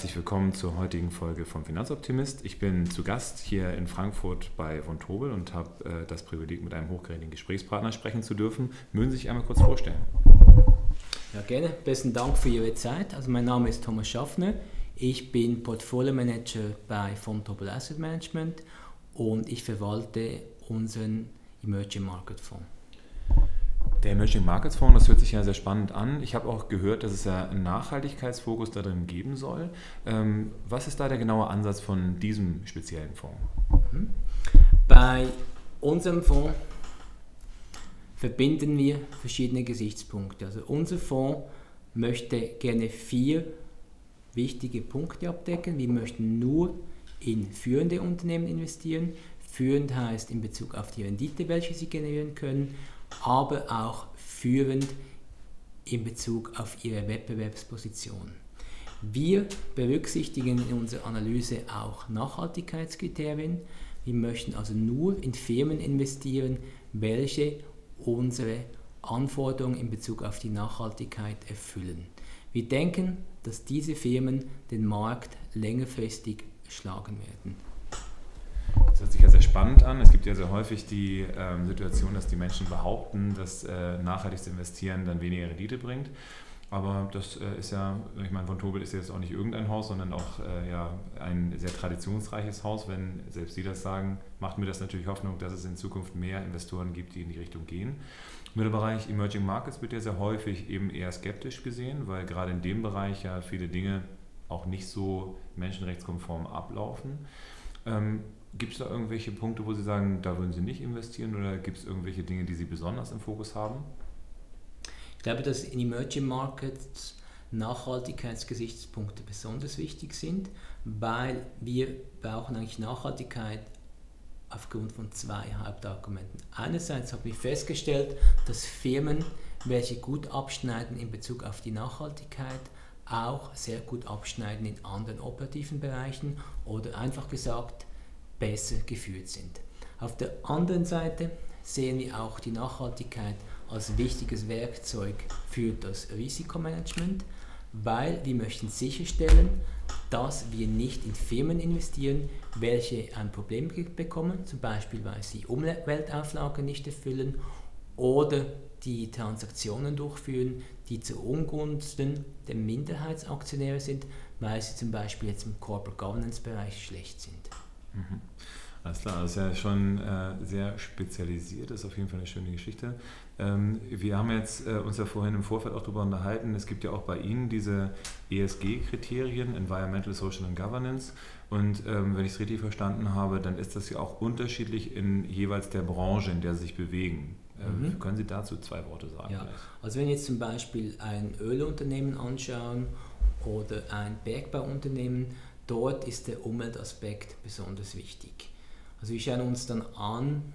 Herzlich willkommen zur heutigen Folge vom Finanzoptimist. Ich bin zu Gast hier in Frankfurt bei von Tobel und habe äh, das Privileg, mit einem hochkarätigen Gesprächspartner sprechen zu dürfen. Mögen Sie sich einmal kurz vorstellen? Ja, gerne. Besten Dank für Ihre Zeit. Also mein Name ist Thomas Schaffner. Ich bin Portfolio Manager bei von Tobel Asset Management und ich verwalte unseren Emerging Market Fonds. Der Emerging Markets Fonds, das hört sich ja sehr spannend an. Ich habe auch gehört, dass es ja einen Nachhaltigkeitsfokus da drin geben soll. Ähm, was ist da der genaue Ansatz von diesem speziellen Fonds? Mhm. Bei unserem Fonds verbinden wir verschiedene Gesichtspunkte. Also unser Fonds möchte gerne vier wichtige Punkte abdecken. Wir möchten nur in führende Unternehmen investieren. Führend heißt in Bezug auf die Rendite, welche sie generieren können aber auch führend in Bezug auf ihre Wettbewerbsposition. Wir berücksichtigen in unserer Analyse auch Nachhaltigkeitskriterien. Wir möchten also nur in Firmen investieren, welche unsere Anforderungen in Bezug auf die Nachhaltigkeit erfüllen. Wir denken, dass diese Firmen den Markt längerfristig schlagen werden. Das hört sich ja sehr spannend an. Es gibt ja sehr häufig die ähm, Situation, dass die Menschen behaupten, dass äh, nachhaltiges Investieren dann weniger Rendite bringt. Aber das äh, ist ja, ich meine, von Tobel ist jetzt auch nicht irgendein Haus, sondern auch äh, ja, ein sehr traditionsreiches Haus. Wenn selbst Sie das sagen, macht mir das natürlich Hoffnung, dass es in Zukunft mehr Investoren gibt, die in die Richtung gehen. Mit dem Bereich Emerging Markets wird ja sehr häufig eben eher skeptisch gesehen, weil gerade in dem Bereich ja viele Dinge auch nicht so menschenrechtskonform ablaufen. Ähm, Gibt es da irgendwelche Punkte, wo Sie sagen, da würden Sie nicht investieren oder gibt es irgendwelche Dinge, die Sie besonders im Fokus haben? Ich glaube, dass in Emerging Markets Nachhaltigkeitsgesichtspunkte besonders wichtig sind, weil wir brauchen eigentlich Nachhaltigkeit aufgrund von zwei Hauptargumenten. Einerseits haben wir festgestellt, dass Firmen, welche gut abschneiden in Bezug auf die Nachhaltigkeit, auch sehr gut abschneiden in anderen operativen Bereichen oder einfach gesagt, besser geführt sind. Auf der anderen Seite sehen wir auch die Nachhaltigkeit als wichtiges Werkzeug für das Risikomanagement, weil wir möchten sicherstellen, dass wir nicht in Firmen investieren, welche ein Problem bekommen, zum Beispiel weil sie Umweltauflagen nicht erfüllen oder die Transaktionen durchführen, die zu Ungunsten der Minderheitsaktionäre sind, weil sie zum Beispiel jetzt im Corporate Governance Bereich schlecht sind. Mhm. Alles klar, das ist ja schon äh, sehr spezialisiert, das ist auf jeden Fall eine schöne Geschichte. Ähm, wir haben jetzt äh, uns ja vorhin im Vorfeld auch darüber unterhalten, es gibt ja auch bei Ihnen diese ESG-Kriterien, Environmental, Social and Governance. Und ähm, wenn ich es richtig verstanden habe, dann ist das ja auch unterschiedlich in jeweils der Branche, in der Sie sich bewegen. Ähm, mhm. Können Sie dazu zwei Worte sagen? Ja. Also wenn wir jetzt zum Beispiel ein Ölunternehmen anschauen oder ein Bergbauunternehmen, dort ist der Umweltaspekt besonders wichtig. Also wir schauen uns dann an,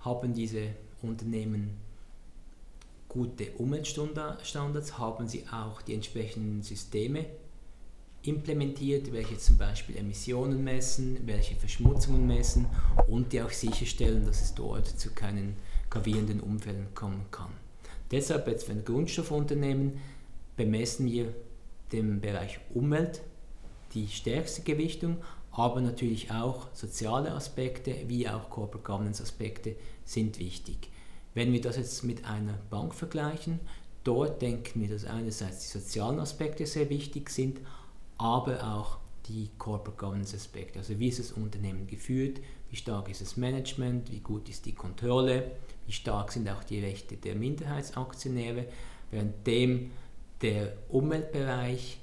haben diese Unternehmen gute Umweltstandards, haben sie auch die entsprechenden Systeme implementiert, welche zum Beispiel Emissionen messen, welche Verschmutzungen messen und die auch sicherstellen, dass es dort zu keinen gravierenden Unfällen kommen kann. Deshalb jetzt für ein Grundstoffunternehmen bemessen wir den Bereich Umwelt die stärkste Gewichtung, aber natürlich auch soziale Aspekte wie auch Corporate Governance Aspekte sind wichtig. Wenn wir das jetzt mit einer Bank vergleichen, dort denken wir, dass einerseits die sozialen Aspekte sehr wichtig sind, aber auch die Corporate Governance Aspekte. Also wie ist das Unternehmen geführt, wie stark ist das Management, wie gut ist die Kontrolle, wie stark sind auch die Rechte der Minderheitsaktionäre, währenddem der Umweltbereich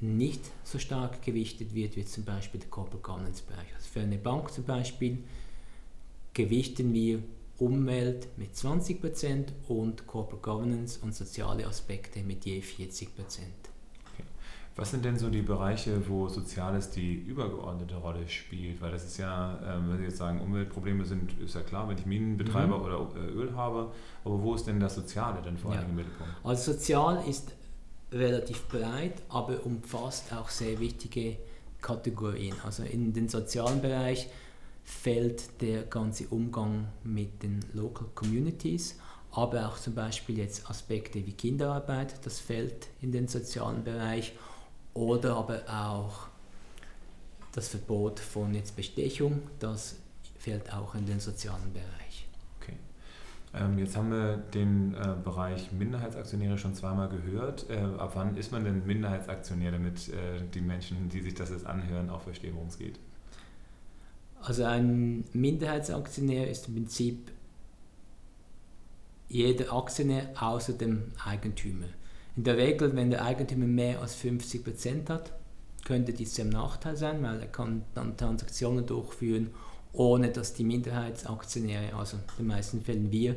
nicht so stark gewichtet wird wie zum Beispiel der Corporate Governance Bereich. Also für eine Bank zum Beispiel gewichten wir Umwelt mit 20% und Corporate Governance und soziale Aspekte mit je 40%. Okay. Was sind denn so die Bereiche, wo Soziales die übergeordnete Rolle spielt? Weil das ist ja, ähm, wenn Sie jetzt sagen, Umweltprobleme sind, ist ja klar, wenn ich Minenbetreiber mhm. oder äh, Öl habe, aber wo ist denn das Soziale denn vor allem ja. im Mittelpunkt? Also sozial ist relativ breit, aber umfasst auch sehr wichtige Kategorien. Also in den sozialen Bereich fällt der ganze Umgang mit den Local Communities, aber auch zum Beispiel jetzt Aspekte wie Kinderarbeit, das fällt in den sozialen Bereich oder aber auch das Verbot von jetzt Bestechung, das fällt auch in den sozialen Bereich. Ähm, jetzt haben wir den äh, Bereich Minderheitsaktionäre schon zweimal gehört. Äh, ab wann ist man denn Minderheitsaktionär, damit äh, die Menschen, die sich das jetzt anhören, auch verstehen, worum es geht? Also ein Minderheitsaktionär ist im Prinzip jeder Aktionär außer dem Eigentümer. In der Regel, wenn der Eigentümer mehr als 50 Prozent hat, könnte dies ein Nachteil sein, weil er kann dann Transaktionen durchführen, ohne dass die Minderheitsaktionäre, also in den meisten Fällen wir,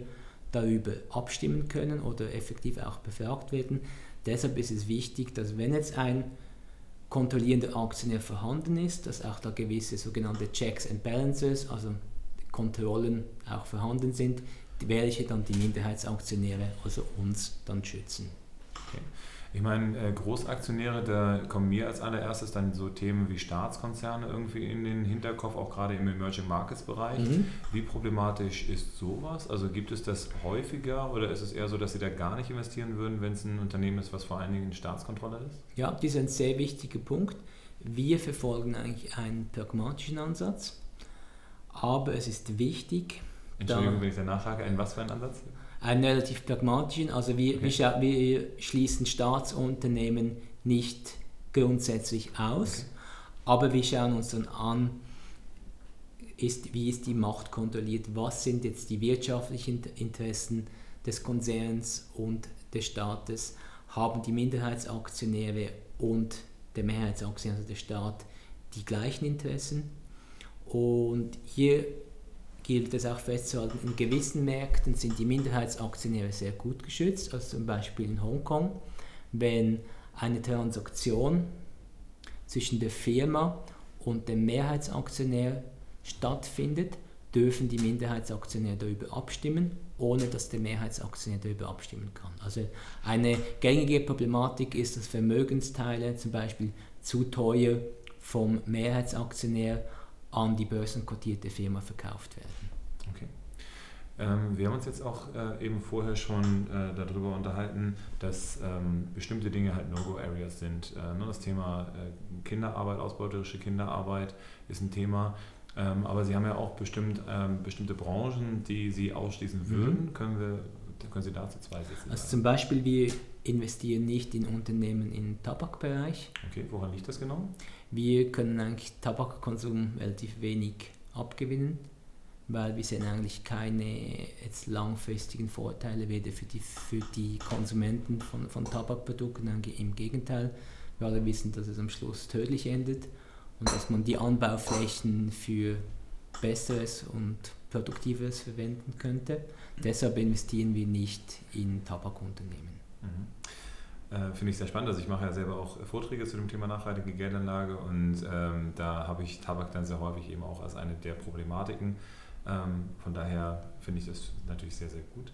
darüber abstimmen können oder effektiv auch befragt werden. Deshalb ist es wichtig, dass wenn jetzt ein kontrollierender Aktionär vorhanden ist, dass auch da gewisse sogenannte Checks and Balances, also Kontrollen auch vorhanden sind, welche dann die Minderheitsaktionäre, also uns, dann schützen. Okay. Ich meine, äh, Großaktionäre, da kommen mir als allererstes dann so Themen wie Staatskonzerne irgendwie in den Hinterkopf, auch gerade im Emerging Markets Bereich. Mhm. Wie problematisch ist sowas? Also gibt es das häufiger oder ist es eher so, dass Sie da gar nicht investieren würden, wenn es ein Unternehmen ist, was vor allen Dingen in Staatskontrolle ist? Ja, das ist ein sehr wichtiger Punkt. Wir verfolgen eigentlich einen pragmatischen Ansatz, aber es ist wichtig. Entschuldigung, wenn ich da nachfrage, einen was für einen Ansatz? Einen relativ pragmatischen. Also wir, okay. wir, wir, schließen Staatsunternehmen nicht grundsätzlich aus, okay. aber wir schauen uns dann an, ist, wie ist die Macht kontrolliert, was sind jetzt die wirtschaftlichen Interessen des Konzerns und des Staates, haben die Minderheitsaktionäre und der Mehrheitsaktionär, also der Staat, die gleichen Interessen. Und hier gilt es auch festzuhalten, in gewissen Märkten sind die Minderheitsaktionäre sehr gut geschützt, also zum Beispiel in Hongkong, wenn eine Transaktion zwischen der Firma und dem Mehrheitsaktionär stattfindet, dürfen die Minderheitsaktionäre darüber abstimmen, ohne dass der Mehrheitsaktionär darüber abstimmen kann. Also eine gängige Problematik ist, dass Vermögensteile zum Beispiel zu teuer vom Mehrheitsaktionär an die börsenkotierte Firma verkauft werden. Okay. Ähm, wir haben uns jetzt auch äh, eben vorher schon äh, darüber unterhalten, dass ähm, bestimmte Dinge halt No-Go-Areas sind. Äh, ne, das Thema äh, Kinderarbeit, ausbeuterische Kinderarbeit ist ein Thema. Ähm, aber Sie haben ja auch bestimmt, ähm, bestimmte Branchen, die Sie ausschließen mhm. würden. Mhm. Können, wir, können Sie dazu zwei Sätze sagen? Also zum Beispiel, wir investieren nicht in Unternehmen im Tabakbereich. Okay, woran liegt das genau? Wir können eigentlich Tabakkonsum relativ wenig abgewinnen, weil wir sehen eigentlich keine jetzt langfristigen Vorteile weder für die, für die Konsumenten von, von Tabakprodukten, im Gegenteil. Wir alle wissen, dass es am Schluss tödlich endet und dass man die Anbauflächen für Besseres und Produktives verwenden könnte. Deshalb investieren wir nicht in Tabakunternehmen. Mhm. Äh, Finde ich sehr spannend. Also ich mache ja selber auch Vorträge zu dem Thema nachhaltige Geldanlage und ähm, da habe ich Tabak dann sehr häufig eben auch als eine der Problematiken. Ähm, von daher finde ich das natürlich sehr, sehr gut.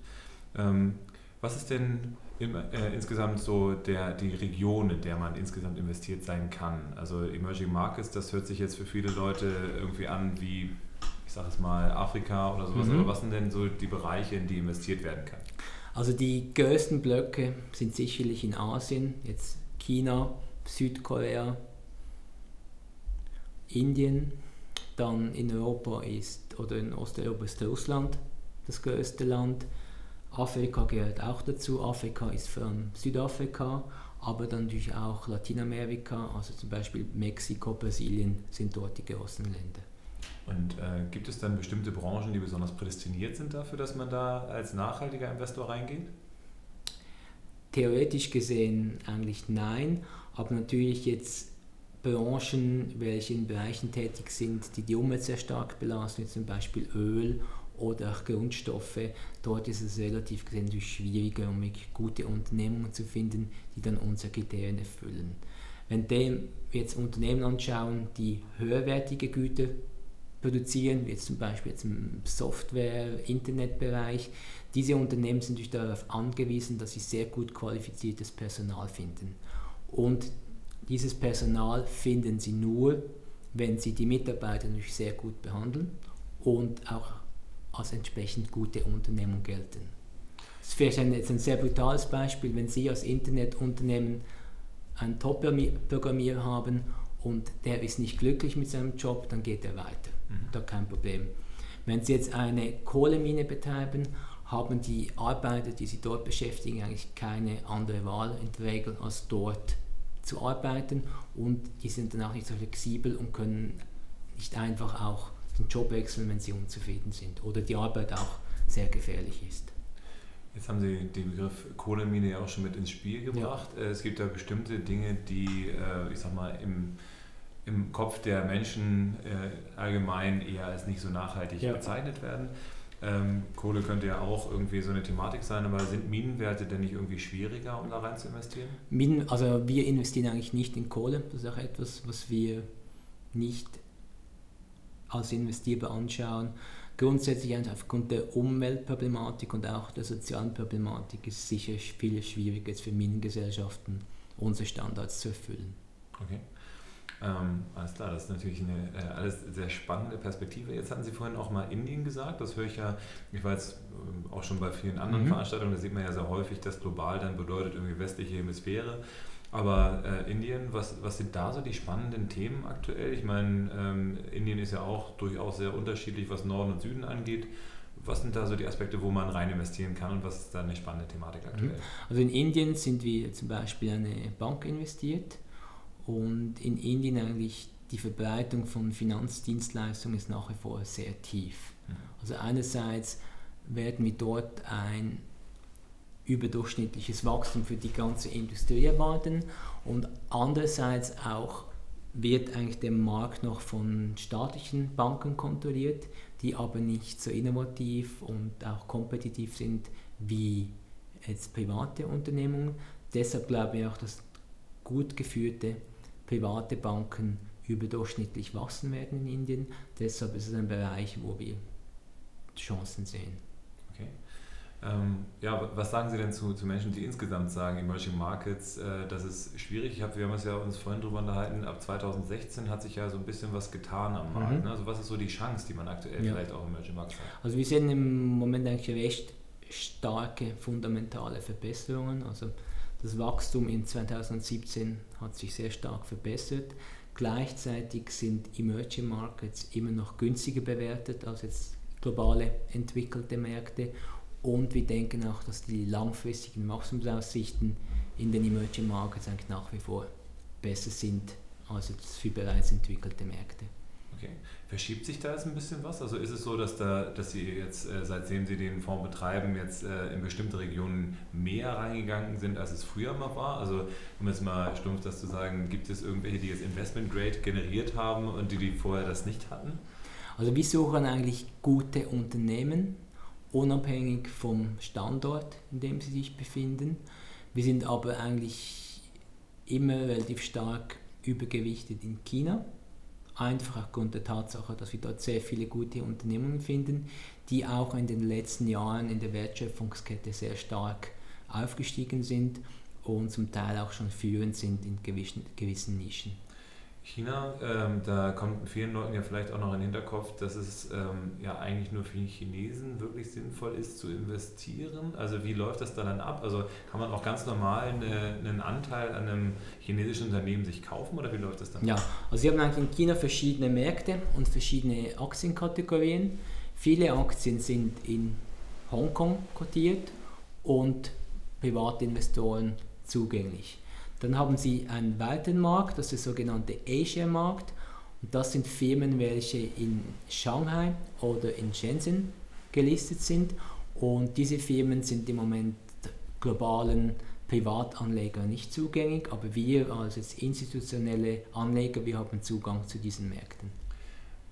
Ähm, was ist denn im, äh, insgesamt so der, die Region, in der man insgesamt investiert sein kann? Also Emerging Markets, das hört sich jetzt für viele Leute irgendwie an wie, ich sage es mal, Afrika oder sowas. Mhm. Aber was sind denn so die Bereiche, in die investiert werden kann? Also die größten Blöcke sind sicherlich in Asien, jetzt China, Südkorea, Indien, dann in Europa ist, oder in Osteuropa ist Russland das größte Land. Afrika gehört auch dazu. Afrika ist vor allem Südafrika, aber dann natürlich auch Lateinamerika, also zum Beispiel Mexiko, Brasilien sind dort die großen Länder. Und äh, gibt es dann bestimmte Branchen, die besonders prädestiniert sind dafür, dass man da als nachhaltiger Investor reingeht? Theoretisch gesehen eigentlich nein, aber natürlich jetzt Branchen, welche in Bereichen tätig sind, die die Umwelt sehr stark belasten, wie zum Beispiel Öl oder auch Grundstoffe, dort ist es relativ gesehen schwieriger, um gute Unternehmungen zu finden, die dann unsere Kriterien erfüllen. Wenn wir jetzt Unternehmen anschauen, die höherwertige Güter produzieren, wie jetzt zum Beispiel jetzt im Software-, Internetbereich. Diese Unternehmen sind natürlich darauf angewiesen, dass sie sehr gut qualifiziertes Personal finden. Und dieses Personal finden sie nur, wenn sie die Mitarbeiter natürlich sehr gut behandeln und auch als entsprechend gute Unternehmung gelten. Das ist vielleicht ein, jetzt ein sehr brutales Beispiel, wenn Sie als Internetunternehmen einen Top-Programmierer haben und der ist nicht glücklich mit seinem Job, dann geht er weiter. Mhm. Da kein Problem. Wenn Sie jetzt eine Kohlemine betreiben, haben die Arbeiter, die Sie dort beschäftigen, eigentlich keine andere Wahl in der Regel, als dort zu arbeiten und die sind dann auch nicht so flexibel und können nicht einfach auch den Job wechseln, wenn sie unzufrieden sind oder die Arbeit auch sehr gefährlich ist. Jetzt haben Sie den Begriff Kohlemine ja auch schon mit ins Spiel gebracht. Ja. Es gibt ja bestimmte Dinge, die, äh, ich sag mal, im, im Kopf der Menschen äh, allgemein eher als nicht so nachhaltig ja. bezeichnet werden. Ähm, Kohle könnte ja auch irgendwie so eine Thematik sein, aber sind Minenwerte denn nicht irgendwie schwieriger, um da rein zu investieren? Minen, also wir investieren eigentlich nicht in Kohle. Das ist auch etwas, was wir nicht als investierbar anschauen. Grundsätzlich aufgrund der Umweltproblematik und auch der sozialen Problematik ist sicher viel schwieriger jetzt für Minengesellschaften, unsere Standards zu erfüllen. Okay. Ähm, alles klar, das ist natürlich eine äh, alles sehr spannende Perspektive. Jetzt hatten Sie vorhin auch mal Indien gesagt, das höre ich ja, ich war jetzt äh, auch schon bei vielen anderen mhm. Veranstaltungen, da sieht man ja sehr häufig, dass global dann bedeutet irgendwie westliche Hemisphäre. Aber äh, Indien, was, was sind da so die spannenden Themen aktuell? Ich meine, ähm, Indien ist ja auch durchaus sehr unterschiedlich, was Norden und Süden angeht. Was sind da so die Aspekte, wo man rein investieren kann und was ist da eine spannende Thematik mhm. aktuell? Also in Indien sind wir zum Beispiel eine Bank investiert und in Indien eigentlich die Verbreitung von Finanzdienstleistungen ist nach wie vor sehr tief. Mhm. Also einerseits werden wir dort ein überdurchschnittliches Wachstum für die ganze Industrie erwarten und andererseits auch wird eigentlich der Markt noch von staatlichen Banken kontrolliert, die aber nicht so innovativ und auch kompetitiv sind wie jetzt private Unternehmungen. Deshalb glaube ich auch, dass gut geführte private Banken überdurchschnittlich wachsen werden in Indien. Deshalb ist es ein Bereich, wo wir Chancen sehen. Ähm, ja, was sagen Sie denn zu, zu Menschen, die insgesamt sagen, Emerging Markets, äh, das ist schwierig? Ich hab, wir haben uns ja uns vorhin darüber unterhalten, ab 2016 hat sich ja so ein bisschen was getan am Markt. Mhm. Ne? Also was ist so die Chance, die man aktuell ja. vielleicht auch im Emerging Markets hat? Also wir sehen im Moment eigentlich recht starke fundamentale Verbesserungen. Also das Wachstum in 2017 hat sich sehr stark verbessert. Gleichzeitig sind Emerging Markets immer noch günstiger bewertet als jetzt globale entwickelte Märkte und wir denken auch, dass die langfristigen Wachstumsaussichten in den Emerging Markets eigentlich nach wie vor besser sind als jetzt für bereits entwickelte Märkte. Okay. Verschiebt sich da jetzt ein bisschen was? Also ist es so, dass, da, dass Sie jetzt, äh, seitdem Sie den Fonds betreiben, jetzt äh, in bestimmte Regionen mehr reingegangen sind, als es früher mal war? Also um jetzt mal stumpf das zu sagen, gibt es irgendwelche, die jetzt Investment Grade generiert haben und die, die vorher das nicht hatten? Also wir suchen eigentlich gute Unternehmen, unabhängig vom Standort, in dem sie sich befinden. Wir sind aber eigentlich immer relativ stark übergewichtet in China, einfach aufgrund der Tatsache, dass wir dort sehr viele gute Unternehmen finden, die auch in den letzten Jahren in der Wertschöpfungskette sehr stark aufgestiegen sind und zum Teil auch schon führend sind in gewissen, gewissen Nischen. China, ähm, da kommt vielen Leuten ja vielleicht auch noch in den Hinterkopf, dass es ähm, ja eigentlich nur für die Chinesen wirklich sinnvoll ist zu investieren. Also wie läuft das da dann ab? Also kann man auch ganz normal eine, einen Anteil an einem chinesischen Unternehmen sich kaufen oder wie läuft das dann? Ja, also sie haben eigentlich in China verschiedene Märkte und verschiedene Aktienkategorien. Viele Aktien sind in Hongkong kotiert und Privatinvestoren zugänglich. Dann haben Sie einen weiteren Markt, das ist der sogenannte Asia-Markt. Und das sind Firmen, welche in Shanghai oder in Shenzhen gelistet sind. Und diese Firmen sind im Moment globalen Privatanlegern nicht zugänglich, aber wir als institutionelle Anleger, wir haben Zugang zu diesen Märkten.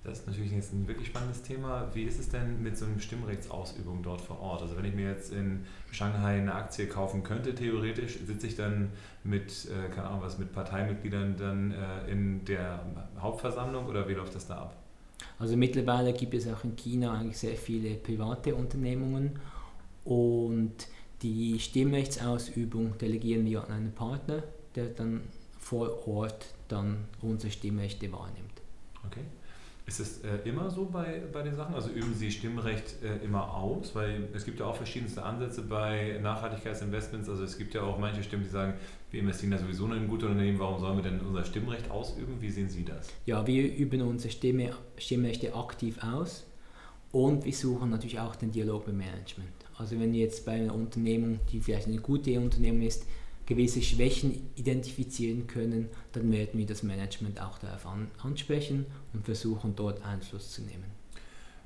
Das ist natürlich jetzt ein wirklich spannendes Thema. Wie ist es denn mit so einer Stimmrechtsausübung dort vor Ort? Also wenn ich mir jetzt in Shanghai eine Aktie kaufen könnte, theoretisch, sitze ich dann mit, äh, keine Ahnung was, mit Parteimitgliedern dann äh, in der Hauptversammlung oder wie läuft das da ab? Also mittlerweile gibt es auch in China eigentlich sehr viele private Unternehmungen und die Stimmrechtsausübung delegieren wir an einen Partner, der dann vor Ort dann unsere Stimmrechte wahrnimmt. Okay. Ist es äh, immer so bei, bei den Sachen? Also üben Sie Stimmrecht äh, immer aus? Weil es gibt ja auch verschiedenste Ansätze bei Nachhaltigkeitsinvestments. Also es gibt ja auch manche Stimmen, die sagen, wir investieren da sowieso in ein gutes Unternehmen, warum sollen wir denn unser Stimmrecht ausüben? Wie sehen Sie das? Ja, wir üben unsere Stimme, Stimmrechte aktiv aus und wir suchen natürlich auch den Dialog mit Management. Also wenn jetzt bei einer Unternehmung, die vielleicht eine gute Unternehmung ist, gewisse Schwächen identifizieren können, dann werden wir das Management auch darauf an, ansprechen und versuchen dort Einfluss zu nehmen.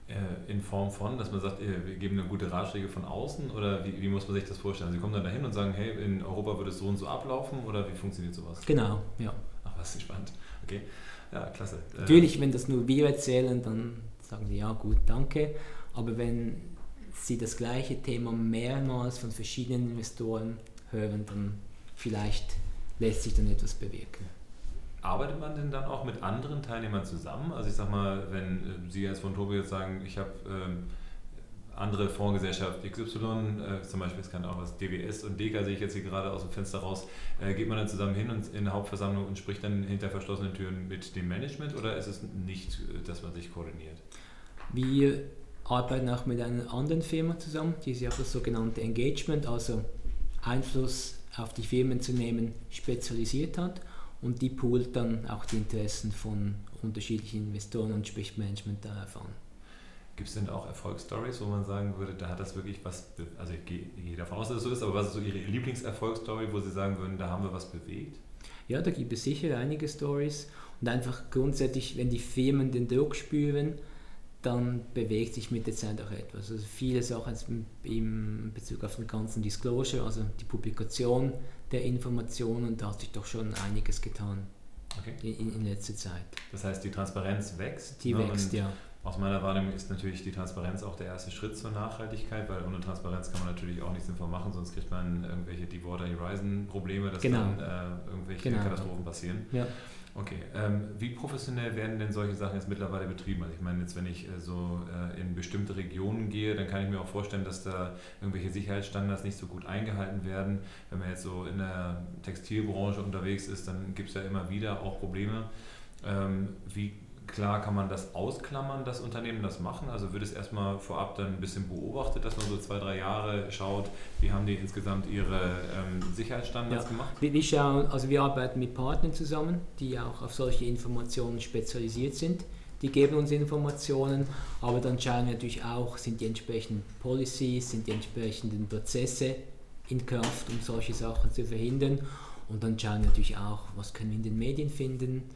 Äh, in Form von, dass man sagt, wir geben eine gute Ratschläge von außen oder wie, wie, muss man sich das vorstellen? Sie kommen dann dahin und sagen, hey, in Europa würde es so und so ablaufen oder wie funktioniert sowas? Genau, ja. Ach, was ist spannend. Okay, ja, klasse. Äh, Natürlich, wenn das nur wir erzählen, dann sagen sie, ja gut, danke. Aber wenn Sie das gleiche Thema mehrmals von verschiedenen Investoren hören, dann vielleicht lässt sich dann etwas bewirken. Arbeitet man denn dann auch mit anderen Teilnehmern zusammen? Also ich sag mal, wenn äh, Sie als von Tobi jetzt sagen, ich habe ähm, andere Fondsgesellschaft XY, äh, zum Beispiel, es kann auch was DWS und DECA, sehe ich jetzt hier gerade aus dem Fenster raus, äh, geht man dann zusammen hin und in der Hauptversammlung und spricht dann hinter verschlossenen Türen mit dem Management oder ist es nicht, äh, dass man sich koordiniert? Wir arbeiten auch mit einer anderen Firma zusammen, die sich auf das sogenannte Engagement, also Einfluss auf die Firmen zu nehmen, spezialisiert hat und die poolt dann auch die Interessen von unterschiedlichen Investoren und spricht Management darauf an. Gibt es denn auch Erfolgsstories, wo man sagen würde, da hat das wirklich was, also ich gehe, ich gehe davon aus, dass es so ist, aber was ist so Ihre Lieblingserfolgsstory, wo Sie sagen würden, da haben wir was bewegt? Ja, da gibt es sicher einige Stories und einfach grundsätzlich, wenn die Firmen den Druck spüren, dann bewegt sich mit der Zeit auch etwas. Also viele Sachen in Bezug auf den ganzen Disclosure, also die Publikation der Informationen, da hat sich doch schon einiges getan okay. in, in, letzter Zeit. Das heißt, die Transparenz wächst? Die ne? wächst, ja. Aus meiner Wahrnehmung ist natürlich die Transparenz auch der erste Schritt zur Nachhaltigkeit, weil ohne Transparenz kann man natürlich auch nichts sinnvoll machen, sonst kriegt man irgendwelche Deepwater Horizon Probleme, dass genau. dann äh, irgendwelche genau. Katastrophen passieren. Ja. Okay, ähm, wie professionell werden denn solche Sachen jetzt mittlerweile betrieben? Also ich meine, jetzt wenn ich äh, so äh, in bestimmte Regionen gehe, dann kann ich mir auch vorstellen, dass da irgendwelche Sicherheitsstandards nicht so gut eingehalten werden. Wenn man jetzt so in der Textilbranche unterwegs ist, dann gibt es ja immer wieder auch Probleme. Ähm, wie Klar kann man das ausklammern, dass Unternehmen das machen. Also wird es erstmal vorab dann ein bisschen beobachtet, dass man so zwei, drei Jahre schaut, wie haben die insgesamt ihre ähm, Sicherheitsstandards ja. gemacht? Wir, wir, schauen, also wir arbeiten mit Partnern zusammen, die auch auf solche Informationen spezialisiert sind. Die geben uns Informationen, aber dann schauen wir natürlich auch, sind die entsprechenden Policies, sind die entsprechenden Prozesse in Kraft, um solche Sachen zu verhindern. Und dann schauen wir natürlich auch, was können wir in den Medien finden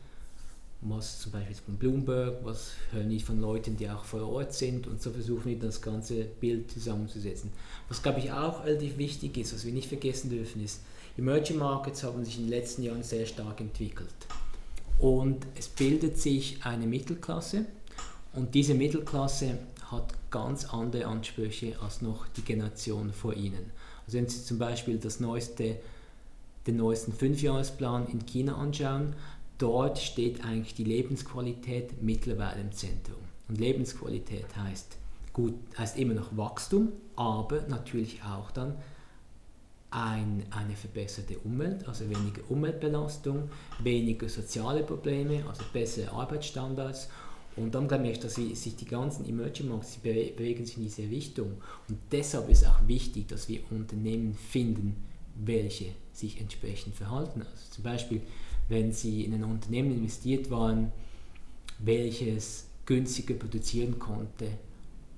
was zum Beispiel von Bloomberg, was hören wir von Leuten, die auch vor Ort sind und so versuchen wir das ganze Bild zusammenzusetzen. Was glaube ich auch relativ wichtig ist, was wir nicht vergessen dürfen, ist, Emerging Markets haben sich in den letzten Jahren sehr stark entwickelt und es bildet sich eine Mittelklasse und diese Mittelklasse hat ganz andere Ansprüche als noch die Generation vor ihnen. Also wenn Sie zum Beispiel das neueste, den neuesten Fünfjahresplan in China anschauen, dort steht eigentlich die Lebensqualität mittlerweile im Zentrum. Und Lebensqualität heißt, gut, heißt immer noch Wachstum, aber natürlich auch dann ein, eine verbesserte Umwelt, also weniger Umweltbelastung, weniger soziale Probleme, also bessere Arbeitsstandards. Und dann glaube ich, dass sich die ganzen Emerging Markets bewegen sich in diese Richtung. Und deshalb ist auch wichtig, dass wir Unternehmen finden, welche sich entsprechend verhalten. Also zum Beispiel wenn sie in ein Unternehmen investiert waren, welches günstiger produzieren konnte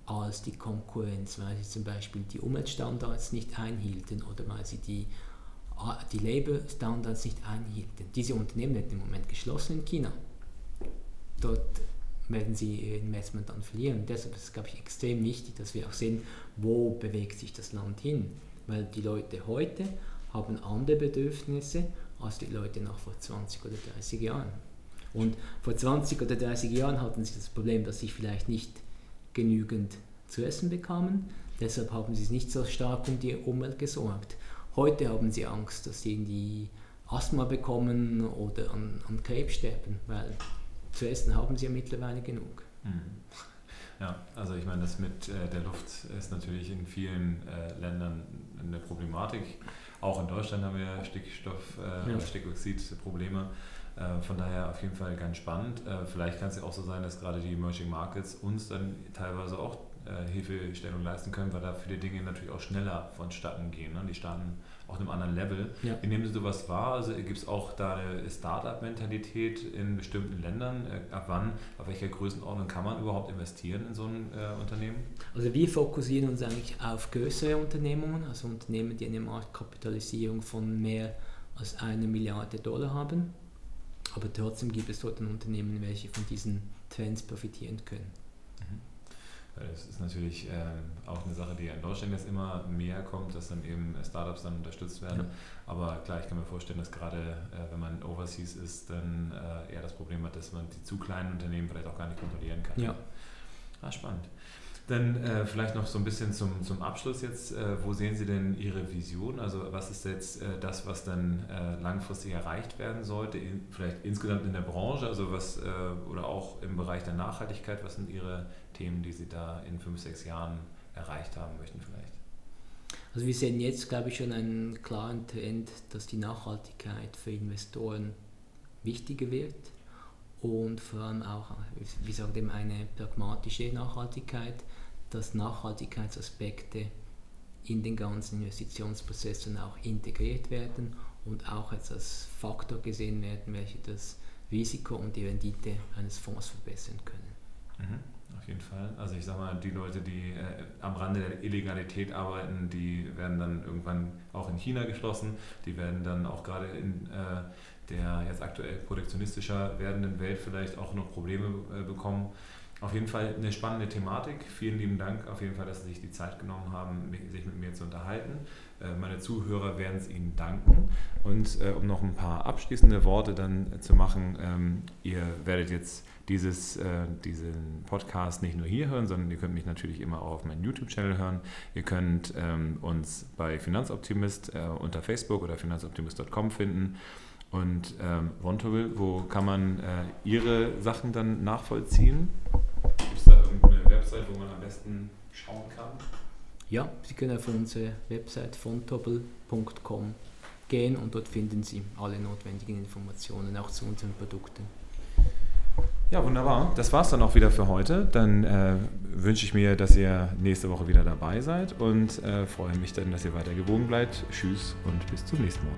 als die Konkurrenz, weil sie zum Beispiel die Umweltstandards nicht einhielten oder weil sie die, die Labor-Standards nicht einhielten. Diese Unternehmen werden im Moment geschlossen in China. Dort werden sie ihr Investment dann verlieren. Deshalb ist es, glaube ich, extrem wichtig, dass wir auch sehen, wo bewegt sich das Land hin. Weil die Leute heute haben andere Bedürfnisse als die Leute noch vor 20 oder 30 Jahren. Und vor 20 oder 30 Jahren hatten sie das Problem, dass sie vielleicht nicht genügend zu essen bekamen. Deshalb haben sie nicht so stark um die Umwelt gesorgt. Heute haben sie Angst, dass sie irgendwie Asthma bekommen oder an, an Krebs sterben, weil zu essen haben sie ja mittlerweile genug. Mhm. Ja, also ich meine, das mit äh, der Luft ist natürlich in vielen äh, Ländern eine Problematik. Auch in Deutschland haben wir Stickstoff- äh, ja. Stickoxid-Probleme. Äh, von daher auf jeden Fall ganz spannend. Äh, vielleicht kann es ja auch so sein, dass gerade die Emerging Markets uns dann teilweise auch äh, Hilfestellung leisten können, weil da viele Dinge natürlich auch schneller vonstatten gehen. Ne? Die starten auf einem anderen Level. Ja. Wie nehmen Sie sowas wahr? Also gibt es auch da eine Startup-Mentalität in bestimmten Ländern? Ab wann, auf welcher Größenordnung kann man überhaupt investieren in so ein äh, Unternehmen? Also wir fokussieren uns eigentlich auf größere Unternehmungen, also Unternehmen, die eine Marktkapitalisierung von mehr als eine Milliarde Dollar haben. Aber trotzdem gibt es dort Unternehmen, welche von diesen Trends profitieren können. Mhm. Das ist natürlich äh, auch eine Sache, die in Deutschland jetzt immer mehr kommt, dass dann eben Startups dann unterstützt werden. Ja. Aber klar, ich kann mir vorstellen, dass gerade äh, wenn man overseas ist, dann äh, eher das Problem hat, dass man die zu kleinen Unternehmen vielleicht auch gar nicht kontrollieren kann. Ja. Ah, spannend. Dann äh, vielleicht noch so ein bisschen zum, zum Abschluss jetzt. Äh, wo sehen Sie denn Ihre Vision? Also was ist jetzt äh, das, was dann äh, langfristig erreicht werden sollte? In, vielleicht insgesamt in der Branche, also was äh, oder auch im Bereich der Nachhaltigkeit, was sind Ihre Themen, die Sie da in fünf, sechs Jahren erreicht haben möchten vielleicht? Also wir sehen jetzt, glaube ich, schon einen klaren Trend, dass die Nachhaltigkeit für Investoren wichtiger wird und vor allem auch, wie gesagt, eben eine pragmatische Nachhaltigkeit, dass Nachhaltigkeitsaspekte in den ganzen Investitionsprozessen auch integriert werden und auch als Faktor gesehen werden, welche das Risiko und die Rendite eines Fonds verbessern können. Mhm, auf jeden Fall. Also ich sage mal, die Leute, die äh, am Rande der Illegalität arbeiten, die werden dann irgendwann auch in China geschlossen. Die werden dann auch gerade in äh, der jetzt aktuell protektionistischer werdenden Welt vielleicht auch noch Probleme äh, bekommen. Auf jeden Fall eine spannende Thematik. Vielen lieben Dank auf jeden Fall, dass Sie sich die Zeit genommen haben, sich mit mir zu unterhalten. Äh, meine Zuhörer werden es Ihnen danken. Und äh, um noch ein paar abschließende Worte dann zu machen, ähm, ihr werdet jetzt dieses, diesen Podcast nicht nur hier hören, sondern ihr könnt mich natürlich immer auch auf meinem YouTube-Channel hören. Ihr könnt ähm, uns bei Finanzoptimist unter Facebook oder finanzoptimist.com finden. Und ähm, Wontable, wo kann man äh, Ihre Sachen dann nachvollziehen? Gibt es da irgendeine Website, wo man am besten schauen kann? Ja, Sie können auf unsere Website fontobel.com gehen und dort finden Sie alle notwendigen Informationen auch zu unseren Produkten. Ja, wunderbar. Das war es dann auch wieder für heute. Dann äh, wünsche ich mir, dass ihr nächste Woche wieder dabei seid und äh, freue mich dann, dass ihr weiter gewogen bleibt. Tschüss und bis zum nächsten Mal.